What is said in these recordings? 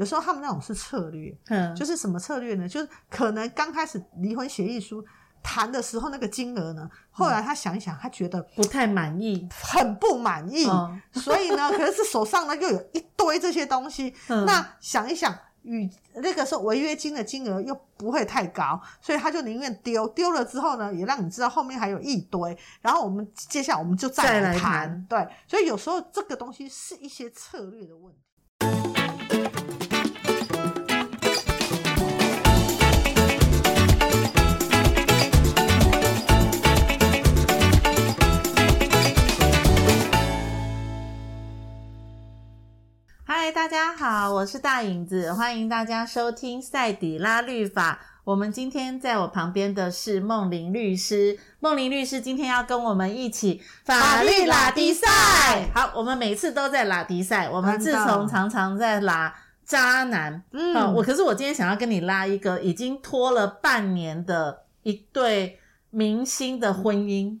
有时候他们那种是策略，嗯，就是什么策略呢？就是可能刚开始离婚协议书谈的时候那个金额呢，后来他想一想，他觉得不太满意，很不满意，嗯、所以呢，可是手上呢又有一堆这些东西，嗯、那想一想。与那个时候违约金的金额又不会太高，所以他就宁愿丢丢了之后呢，也让你知道后面还有一堆。然后我们接下来我们就再来谈，对。所以有时候这个东西是一些策略的问题。嗨，大家好，我是大影子，欢迎大家收听赛底拉律法。我们今天在我旁边的是梦玲律师，梦玲律师今天要跟我们一起法律拉迪赛。好，我们每次都在拉迪赛，我们自从常常在拉渣男，嗯，哦、我可是我今天想要跟你拉一个已经拖了半年的一对明星的婚姻。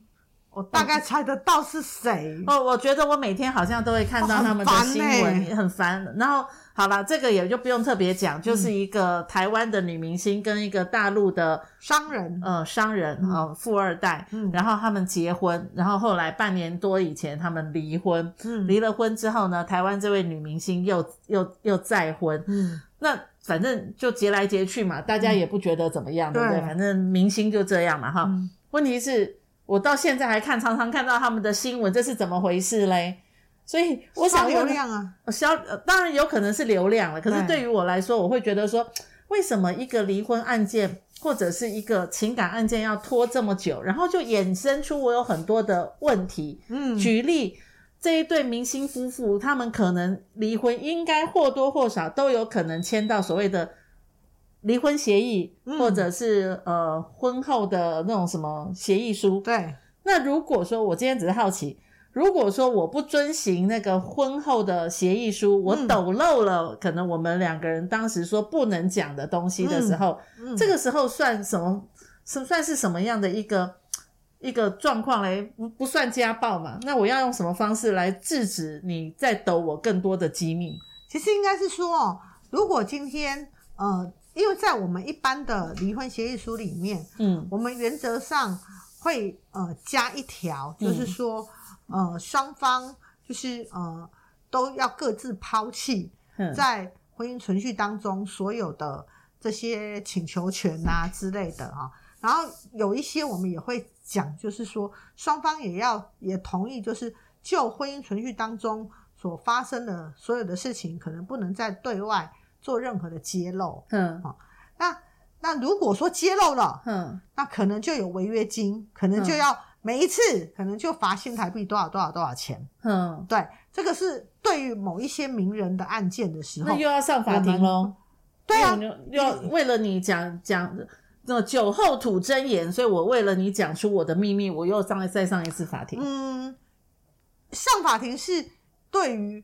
我大概猜得到是谁哦，我觉得我每天好像都会看到他们的新闻，哦、很烦、欸、然后好了，这个也就不用特别讲，就是一个台湾的女明星跟一个大陆的商人，呃，商人啊、呃，富二代。嗯，然后他们结婚，然后后来半年多以前他们离婚。嗯，离了婚之后呢，台湾这位女明星又又又再婚。嗯，那反正就结来结去嘛，大家也不觉得怎么样，嗯、对不对？反正明星就这样嘛，哈、嗯。问题是。我到现在还看，常常看到他们的新闻，这是怎么回事嘞？所以我想流量啊，消当然有可能是流量了。可是对于我来说，我会觉得说，为什么一个离婚案件或者是一个情感案件要拖这么久？然后就衍生出我有很多的问题。嗯，举例这一对明星夫妇，他们可能离婚，应该或多或少都有可能签到所谓的。离婚协议，或者是、嗯、呃婚后的那种什么协议书。对。那如果说我今天只是好奇，如果说我不遵循那个婚后的协议书，我抖漏了可能我们两个人当时说不能讲的东西的时候，嗯嗯、这个时候算什么？是算是什么样的一个一个状况嘞？不不算家暴嘛？那我要用什么方式来制止你再抖我更多的机密？其实应该是说，如果今天呃。因为在我们一般的离婚协议书里面，嗯，我们原则上会呃加一条，就是说，嗯、呃双方就是呃都要各自抛弃在婚姻存续当中所有的这些请求权啊之类的啊。然后有一些我们也会讲，就是说双方也要也同意，就是就婚姻存续当中所发生的所有的事情，可能不能再对外。做任何的揭露，嗯，好，那那如果说揭露了，嗯，那可能就有违约金，可能就要每一次可能就罚新台币多少多少多少钱，嗯，对，这个是对于某一些名人的案件的时候，那又要上法庭喽，对啊，要为了你讲讲那酒后吐真言，所以我为了你讲出我的秘密，我又上再上一次法庭，嗯，上法庭是对于。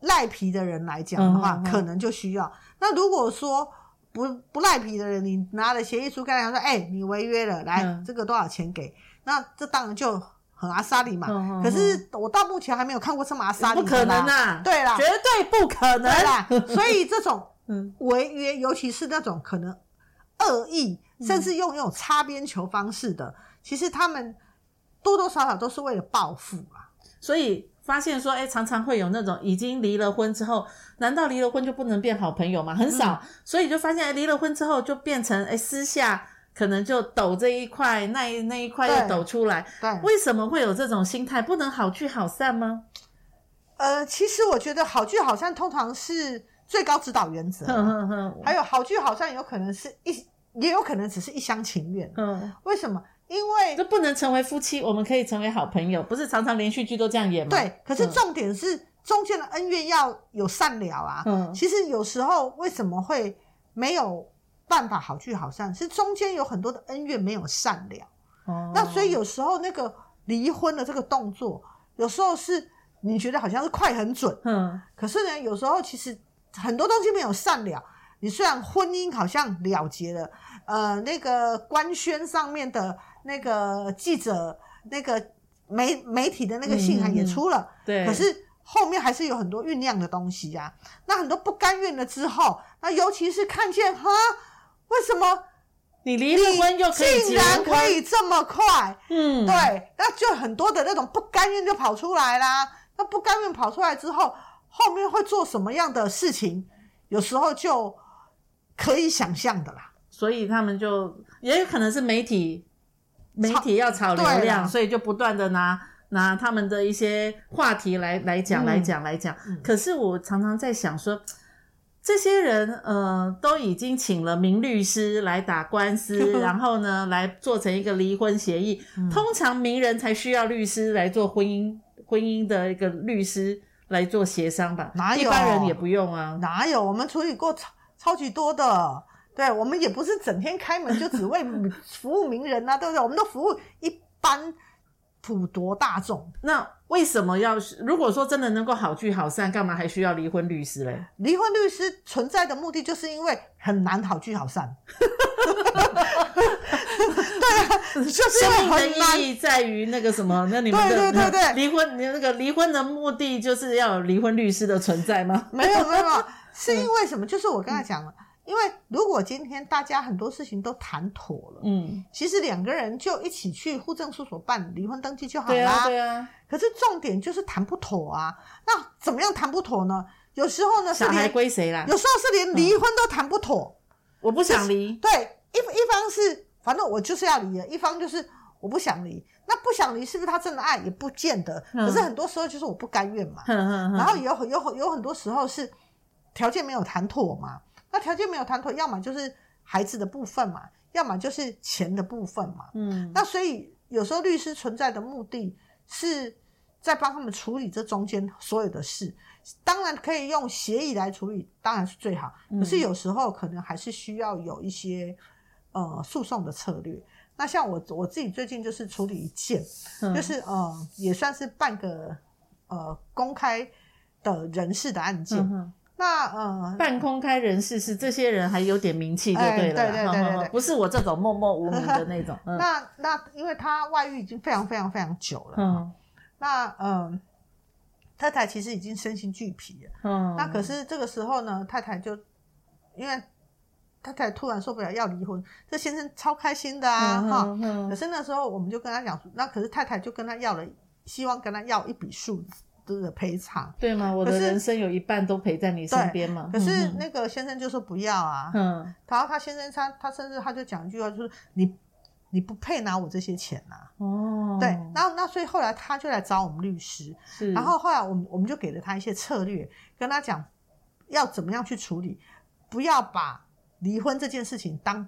赖皮的人来讲的话，可能就需要。那如果说不不赖皮的人，你拿了协议书跟他说：“哎、欸，你违约了，来、嗯、这个多少钱给？”那这当然就很阿莎里嘛。可是我到目前还没有看过这么阿莎里的。不可能啊！对啦，绝对不可能啦。所以这种 违约，尤其是那种可能恶意，甚至用那种擦边球方式的，其实他们多多少少都是为了报复啊。所以。发现说，哎，常常会有那种已经离了婚之后，难道离了婚就不能变好朋友吗？很少，嗯、所以就发现，哎，离了婚之后就变成，哎，私下可能就抖这一块，那一那一块又抖出来。对，为什么会有这种心态？不能好聚好散吗？呃，其实我觉得好聚好散通常是最高指导原则。呵呵呵，还有好聚好散有可能是一，也有可能只是一厢情愿。嗯，为什么？因为这不能成为夫妻，我们可以成为好朋友，不是常常连续剧都这样演吗？对，可是重点是、嗯、中间的恩怨要有善了啊。嗯，其实有时候为什么会没有办法好聚好散，是中间有很多的恩怨没有善了。哦，那所以有时候那个离婚的这个动作，有时候是你觉得好像是快很准，嗯，可是呢，有时候其实很多东西没有善了。你虽然婚姻好像了结了，呃，那个官宣上面的。那个记者，那个媒媒体的那个信函也出了，对。可是后面还是有很多酝酿的东西呀、啊。那很多不甘愿了之后，那尤其是看见哈，为什么你离了婚就可以竟然可以这么快？嗯，对，那就很多的那种不甘愿就跑出来啦。那不甘愿跑出来之后，后面会做什么样的事情？有时候就可以想象的啦。所以他们就也有可能是媒体，媒体要炒流量，所以就不断的拿拿他们的一些话题来来讲、嗯、来讲来讲。可是我常常在想说，这些人呃都已经请了名律师来打官司，然后呢来做成一个离婚协议。嗯、通常名人才需要律师来做婚姻婚姻的一个律师来做协商吧？哪有？一般人也不用啊？哪有？我们处理过超超级多的。对，我们也不是整天开门就只为 服务名人啊，对不对？我们都服务一般普罗大众。那为什么要？如果说真的能够好聚好散，干嘛还需要离婚律师嘞？离婚律师存在的目的，就是因为很难好聚好散。对啊，就是生命的意义在于那个什么？那你们的对对对对离婚，你那个离婚的目的就是要有离婚律师的存在吗？没有没有，是因为什么？就是我刚才讲了。嗯因为如果今天大家很多事情都谈妥了，嗯，其实两个人就一起去户政事务所办离婚登记就好啦。对啊，对啊。可是重点就是谈不妥啊。那怎么样谈不妥呢？有时候呢，小孩归谁啦？有时候是连离婚都谈不妥。我不想离。对，一一方是反正我就是要离了，一方就是我不想离。那不想离是不是他真的爱？也不见得。可是很多时候就是我不甘愿嘛。然后有有有很多时候是条件没有谈妥嘛。那条件没有谈妥，要么就是孩子的部分嘛，要么就是钱的部分嘛。嗯，那所以有时候律师存在的目的是在帮他们处理这中间所有的事。当然可以用协议来处理，当然是最好。可是有时候可能还是需要有一些呃诉讼的策略。那像我我自己最近就是处理一件，嗯、就是呃也算是半个呃公开的人事的案件。嗯那呃，半公开人士是这些人还有点名气就对了，欸、对对对对对，不是我这种默默无名的那种。嗯、那那因为他外遇已经非常非常非常久了，嗯，那嗯、呃，太太其实已经身心俱疲了，嗯，那可是这个时候呢，太太就因为太太突然受不了要离婚，这先生超开心的啊，哈、嗯，嗯、可是那时候我们就跟他讲，那可是太太就跟他要了，希望跟他要一笔数字。的赔偿对吗？我的人生有一半都陪在你身边嘛。可是那个先生就说不要啊。嗯。然后他先生他他甚至他就讲一句话，就是你你不配拿我这些钱呐、啊。哦。对。然后那所以后来他就来找我们律师。是。然后后来我们我们就给了他一些策略，跟他讲要怎么样去处理，不要把离婚这件事情当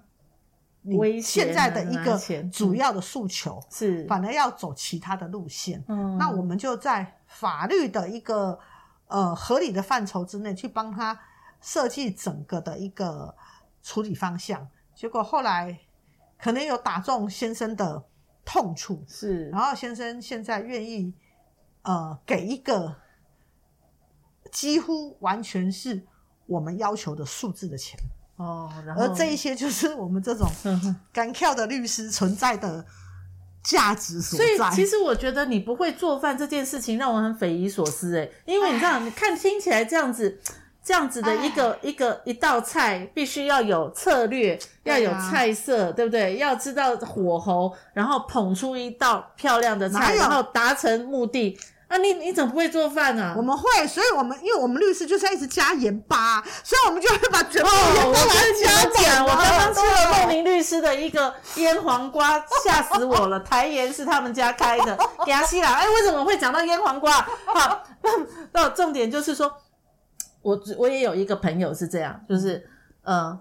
你现在的一个主要的诉求，是反而要走其他的路线。嗯。那我们就在。法律的一个呃合理的范畴之内，去帮他设计整个的一个处理方向，结果后来可能有打中先生的痛处，是，然后先生现在愿意呃给一个几乎完全是我们要求的数字的钱哦，然后而这一些就是我们这种 敢跳的律师存在的。价值所在。所以，其实我觉得你不会做饭这件事情让我很匪夷所思哎，因为你知道，你看听起来这样子，这样子的一个一个一道菜，必须要有策略，要有菜色，对不对？要知道火候，然后捧出一道漂亮的菜，然后达成目的。啊，你你怎么不会做饭呢？我们会，所以我们因为我们律师就是要一直加盐巴，所以我们就会把全部盐巴来加讲。我刚刚吃了梦玲律师的一个腌黄瓜，吓死我了！台盐是他们家开的，给他吸了。哎，为什么会讲到腌黄瓜？好，那重点就是说，我我也有一个朋友是这样，就是呃，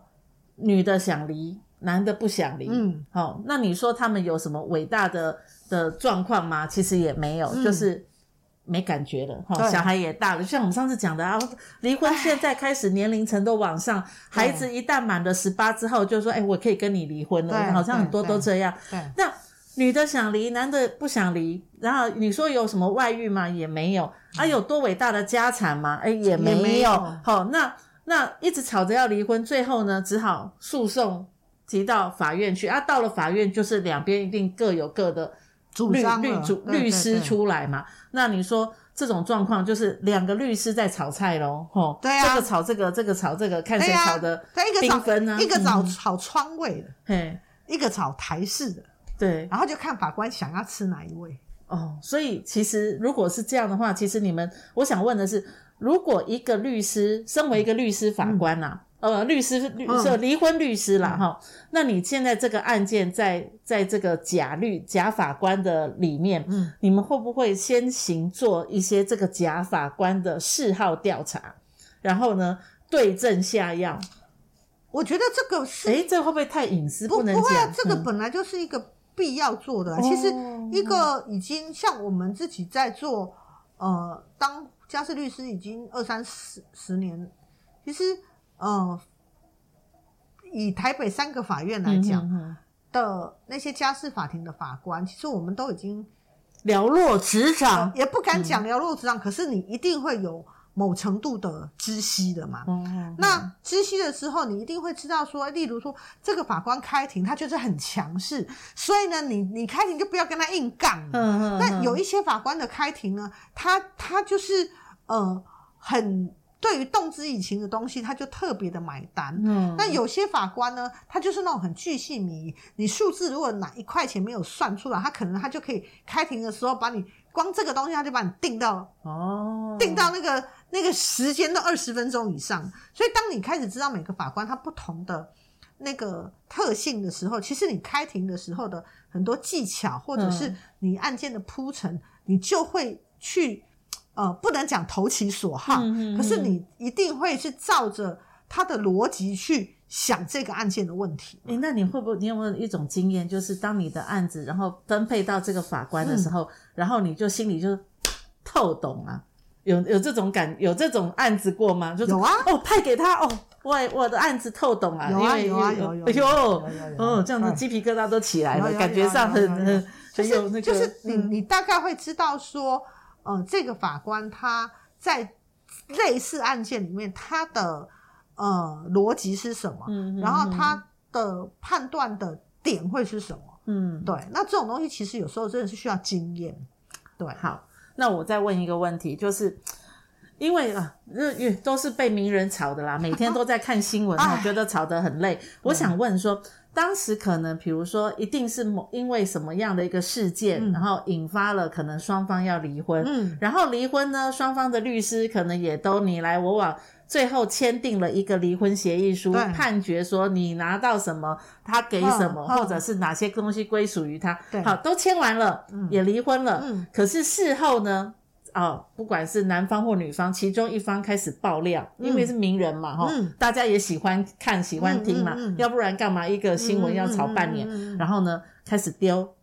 女的想离，男的不想离。嗯，好，那你说他们有什么伟大的的状况吗？其实也没有，嗯、就是。没感觉了哈，小孩也大了，就像我们上次讲的啊，离婚现在开始年龄层都往上，孩子一旦满了十八之后，就说哎，我可以跟你离婚了，好像很多都这样。那女的想离，男的不想离，然后你说有什么外遇吗？也没有啊，有多伟大的家产吗？哎，也没有。好，那那一直吵着要离婚，最后呢，只好诉讼提到法院去啊，到了法院就是两边一定各有各的。律律主律师出来嘛？那你说这种状况就是两个律师在炒菜喽，吼，对啊，这个炒这个，这个炒这个，看谁炒的缤纷呢？一个炒炒川味的，嘿，一个炒台式的，对，然后就看法官想要吃哪一位。哦，所以其实如果是这样的话，其实你们，我想问的是，如果一个律师身为一个律师法官呐、啊，嗯、呃，律师律是离婚律师啦，哈、嗯，那你现在这个案件在在这个假律假法官的里面，嗯，你们会不会先行做一些这个假法官的嗜好调查，然后呢对症下药？我觉得这个是，哎，这个会不会太隐私？不，不能，不会啊，这个本来就是一个必要做的。嗯、其实一个已经像我们自己在做，呃，当家事律师已经二三十十年，其实。呃，以台北三个法院来讲的那些家事法庭的法官，其实我们都已经寥落指掌，也不敢讲寥落指掌。可是你一定会有某程度的知悉的嘛。那知悉的时候，你一定会知道说，例如说这个法官开庭，他就是很强势，所以呢，你你开庭就不要跟他硬杠。嗯嗯那有一些法官的开庭呢，他他就是呃很。对于动之以情的东西，他就特别的买单。嗯，那有些法官呢，他就是那种很巨细靡遗。你数字如果哪一块钱没有算出来，他可能他就可以开庭的时候把你光这个东西，他就把你定到哦，定到那个那个时间到二十分钟以上。所以当你开始知道每个法官他不同的那个特性的时候，其实你开庭的时候的很多技巧，或者是你案件的铺陈，你就会去。呃，不能讲投其所好，可是你一定会是照着他的逻辑去想这个案件的问题。诶，那你会不会，你有没有一种经验，就是当你的案子然后分配到这个法官的时候，嗯、然后你就心里就透懂啊？有有这种感，有这种案子过吗？就是、有啊，哦，派给他哦，我我的案子透懂啊，有啊有啊有有，哎呦，哦，这样子鸡皮疙瘩都起来了，感觉上很很很有那个，就是你你大概会知道说。呃，这个法官他在类似案件里面，他的呃逻辑是什么？嗯，然后他的判断的点会是什么？嗯，对。那这种东西其实有时候真的是需要经验。对，好，那我再问一个问题，就是因为啊，日月都是被名人炒的啦，每天都在看新闻，我觉得炒得很累。我想问说。当时可能，比如说，一定是某因为什么样的一个事件，嗯、然后引发了可能双方要离婚，嗯，然后离婚呢，双方的律师可能也都你来我往，最后签订了一个离婚协议书，判决说你拿到什么，他给什么，或者是哪些东西归属于他，对。好，都签完了，嗯、也离婚了，嗯，可是事后呢？哦，不管是男方或女方，其中一方开始爆料，嗯、因为是名人嘛，哈、嗯，大家也喜欢看、喜欢听嘛，要不然干嘛一个新闻要炒半年？然后呢，开始丢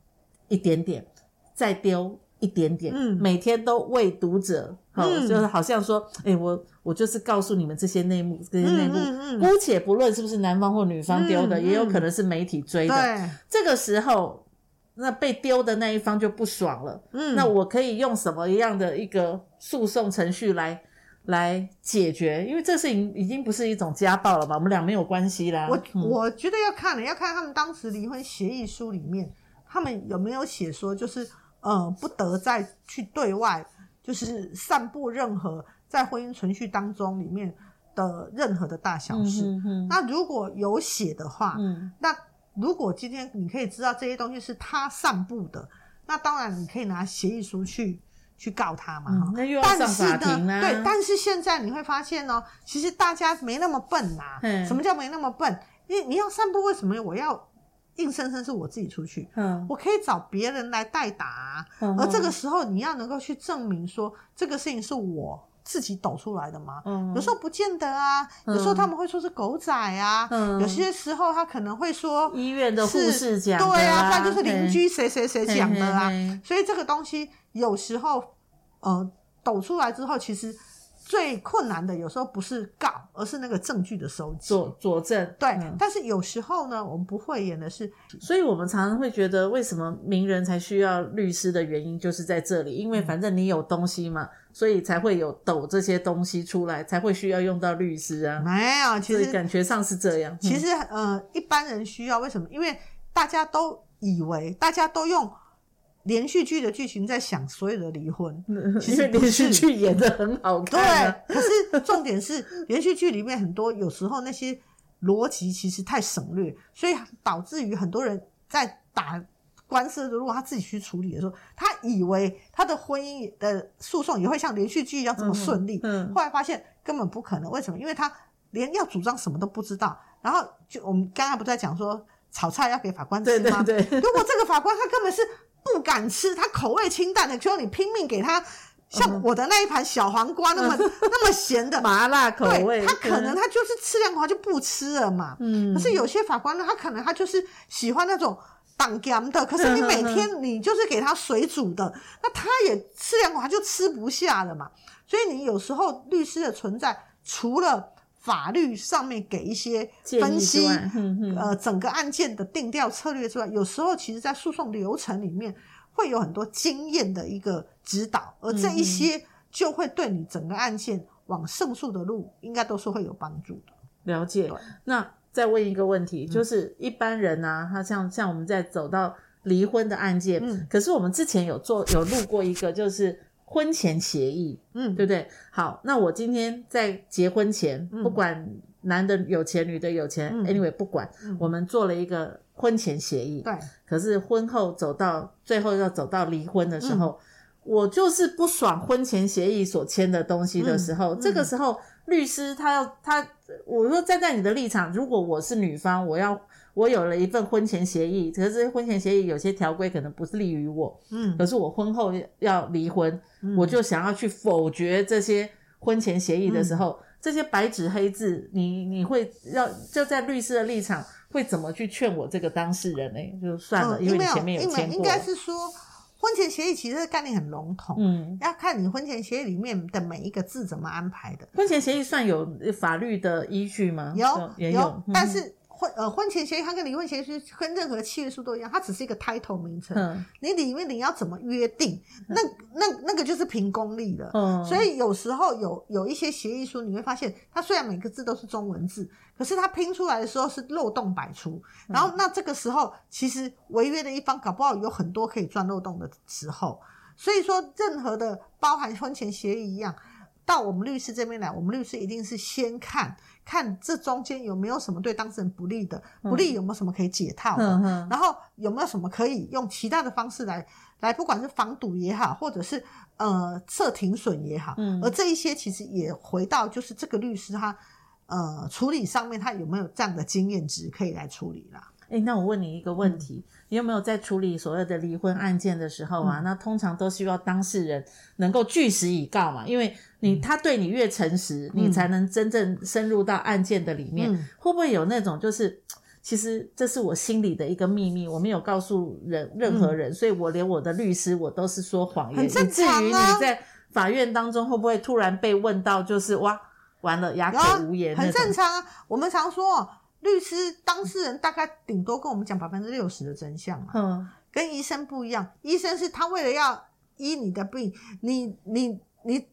一点点，再丢一点点，嗯、每天都为读者，哈、嗯，就是好像说，哎，我我就是告诉你们这些内幕，这些内幕，姑且不论是不是男方或女方丢的，也有可能是媒体追的，这个时候。那被丢的那一方就不爽了，嗯，那我可以用什么样的一个诉讼程序来来解决？因为这事情已经不是一种家暴了嘛，我们俩没有关系啦。我、嗯、我觉得要看了，要看他们当时离婚协议书里面，他们有没有写说，就是呃，不得再去对外就是散布任何在婚姻存续当中里面的任何的大小事。嗯、哼哼，那如果有写的话，嗯，那。如果今天你可以知道这些东西是他散布的，那当然你可以拿协议书去去告他嘛。哈、嗯，那又要上法庭呢？对，但是现在你会发现哦，其实大家没那么笨呐、啊。嗯。什么叫没那么笨？你你要散布，为什么我要硬生生是我自己出去？嗯。我可以找别人来代打、啊，嗯、而这个时候你要能够去证明说这个事情是我。自己抖出来的吗？嗯，有时候不见得啊。有时候他们会说是狗仔啊。嗯，有些时候他可能会说医院的护士讲的，对啊，那就是邻居谁谁谁讲的啊。所以这个东西有时候呃抖出来之后，其实最困难的有时候不是告，而是那个证据的收集、佐佐证。对，但是有时候呢，我们不会演的是，所以我们常常会觉得，为什么名人才需要律师的原因，就是在这里，因为反正你有东西嘛。所以才会有抖这些东西出来，才会需要用到律师啊。没有，其实感觉上是这样。其实，呃，一般人需要为什么？因为大家都以为，大家都用连续剧的剧情在想所有的离婚，其实连续剧演的很好看，啊。对，可是重点是连续剧里面很多有时候那些逻辑其实太省略，所以导致于很多人在打官司如果他自己去处理的时候，他以为他的婚姻的诉讼也会像连续剧一样这么顺利，嗯嗯，后来发现根本不可能。为什么？因为他连要主张什么都不知道。然后就我们刚刚不在讲说炒菜要给法官吃吗？对对对。如果这个法官他根本是不敢吃，他口味清淡的，就你拼命给他像我的那一盘小黄瓜那么、嗯、那么咸的麻辣口味，他可能他就是吃两口就不吃了嘛。嗯。可是有些法官呢，他可能他就是喜欢那种挡咸的，可是你每天你就是给他水煮的，嗯、那他也吃两口他就吃不下了嘛。所以你有时候律师的存在，除了法律上面给一些分析，呃，整个案件的定调策略之外，有时候其实在诉讼流程里面会有很多经验的一个指导，而这一些就会对你整个案件往胜诉的路，应该都是会有帮助的。了解。那再问一个问题，就是一般人啊，他像像我们在走到离婚的案件，嗯，可是我们之前有做有录过一个，就是。婚前协议，嗯，对不对？好，那我今天在结婚前，嗯、不管男的有钱，女的有钱，嗯，anyway 不管，嗯，我们做了一个婚前协议，对。可是婚后走到最后要走到离婚的时候，嗯，我就是不爽婚前协议所签的东西的时候，嗯，这个时候律师他要他，我说站在你的立场，如果我是女方，我要。我有了一份婚前协议，可是婚前协议有些条规可能不是利于我，嗯，可是我婚后要离婚，嗯，我就想要去否决这些婚前协议的时候，嗯，这些白纸黑字，你你会要就在律师的立场会怎么去劝我这个当事人呢？就算了，嗯，因为你前面有签过。应该是说，婚前协议其实概念很笼统，嗯，要看你婚前协议里面的每一个字怎么安排的。婚前协议算有法律的依据吗？有，有，但是。婚呃婚前协议，它跟离婚协议书跟任何契约书都一样，它只是一个 title 名称。嗯，你里面你要怎么约定，那那那个就是凭功力了。嗯，所以有时候有有一些协议书，你会发现它虽然每个字都是中文字，可是它拼出来的时候是漏洞百出。然后那这个时候，其实违约的一方搞不好有很多可以钻漏洞的时候。所以说，任何的包含婚前协议一样，到我们律师这边来，我们律师一定是先看。看这中间有没有什么对当事人不利的，不利有没有什么可以解套的，嗯、然后有没有什么可以用其他的方式来来，不管是防堵也好，或者是呃设停损也好，嗯，而这一些其实也回到就是这个律师他呃处理上面他有没有这样的经验值可以来处理啦。诶，那我问你一个问题，嗯、你有没有在处理所谓的离婚案件的时候啊？嗯、那通常都需要当事人能够据实以告嘛，因为你他对你越诚实，嗯、你才能真正深入到案件的里面。嗯、会不会有那种就是，其实这是我心里的一个秘密，我没有告诉人任何人，嗯、所以我连我的律师我都是说谎言。很正常啊。以至于你在法院当中会不会突然被问到，就是哇，完了哑口无言？很正常啊，我们常说。律师当事人大概顶多跟我们讲百分之六十的真相嘛，嗯，跟医生不一样，医生是他为了要医你的病，你你你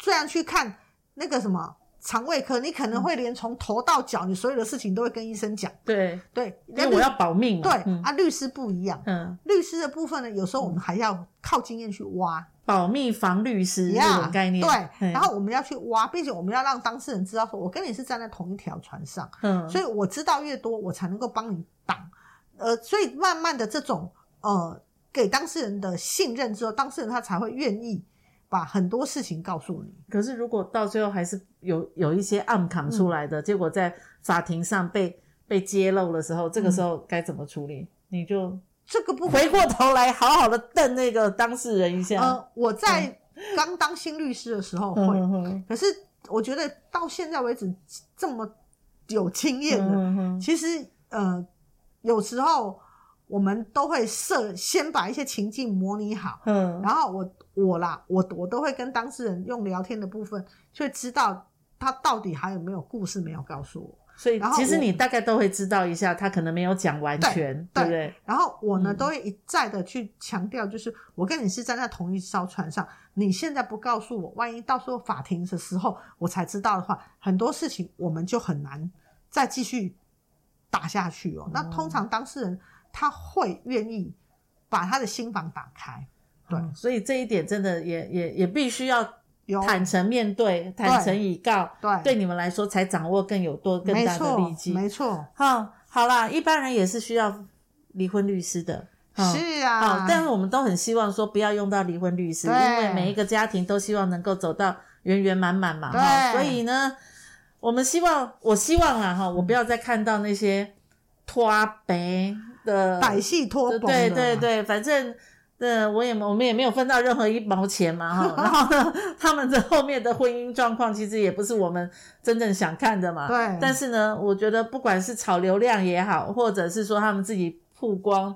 虽然去看那个什么肠胃科，你可能会连从头到脚，你所有的事情都会跟医生讲，对。对，因为我要保命嘛，对、嗯、啊，律师不一样，嗯，律师的部分呢，有时候我们还要靠经验去挖。保密防律师这种概念，对，然后我们要去挖，并且我们要让当事人知道，说我跟你是站在同一条船上，嗯，所以我知道越多，我才能够帮你挡，呃，所以慢慢的这种呃给当事人的信任之后，当事人他才会愿意把很多事情告诉你。可是如果到最后还是有有一些暗扛出来的，嗯，结果在法庭上被被揭露的时候，这个时候该怎么处理？嗯，你就。这个不回过头来好好的瞪那个当事人一下。呃，我在刚当新律师的时候会，嗯、可是我觉得到现在为止这么有经验的，嗯、其实呃有时候我们都会设先把一些情境模拟好，嗯，然后我我啦，我我都会跟当事人用聊天的部分，就会知道他到底还有没有故事没有告诉我。所以其实你大概都会知道一下，他可能没有讲完全，对，对不对？然后我呢，都会一再的去强调，就是我跟你是站在同一艘船上，你现在不告诉我，万一到时候法庭的时候我才知道的话，很多事情我们就很难再继续打下去哦。那通常当事人他会愿意把他的心房打开。对，嗯、所以这一点真的也也也必须要坦诚面对，坦诚以告。对，对你们来说才掌握更有多更大的力气。没错。好，好啦，一般人也是需要离婚律师的。是啊。好，但是我们都很希望说不要用到离婚律师，因为每一个家庭都希望能够走到圆圆满满嘛。对。所以呢，我们希望，我希望啊，哈，我不要再看到那些拖白的百戏拖棚。对对对，反正。对，我也我们也没有分到任何一毛钱嘛，哈，然后呢，他们的后面的婚姻状况其实也不是我们真正想看的嘛。对。但是呢，我觉得不管是炒流量也好，或者是说他们自己曝光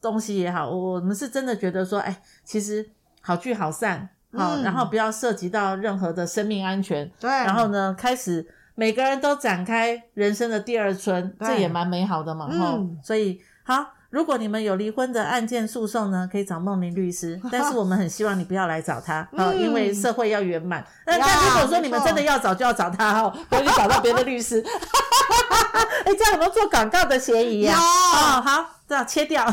东西也好，我们是真的觉得说，哎，其实好聚好散，好，嗯，然后不要涉及到任何的生命安全。对。然后呢，开始每个人都展开人生的第二春，这也蛮美好的嘛，哈，嗯。所以好。如果你们有离婚的案件诉讼呢，可以找孟玲律师，但是我们很希望你不要来找他，嗯、因为社会要圆满。那但如果说你们真的要找，就要找他哦，不要去找到别的律师。哎、欸，这样有没有做广告的嫌疑呀、啊？哦，好，这样切掉。好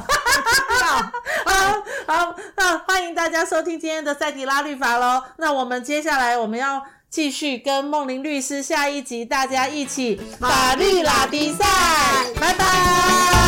好，那欢迎大家收听今天的赛迪拉律法喽。那我们接下来我们要继续跟孟玲律师下一集，大家一起法律拉迪赛，拜拜。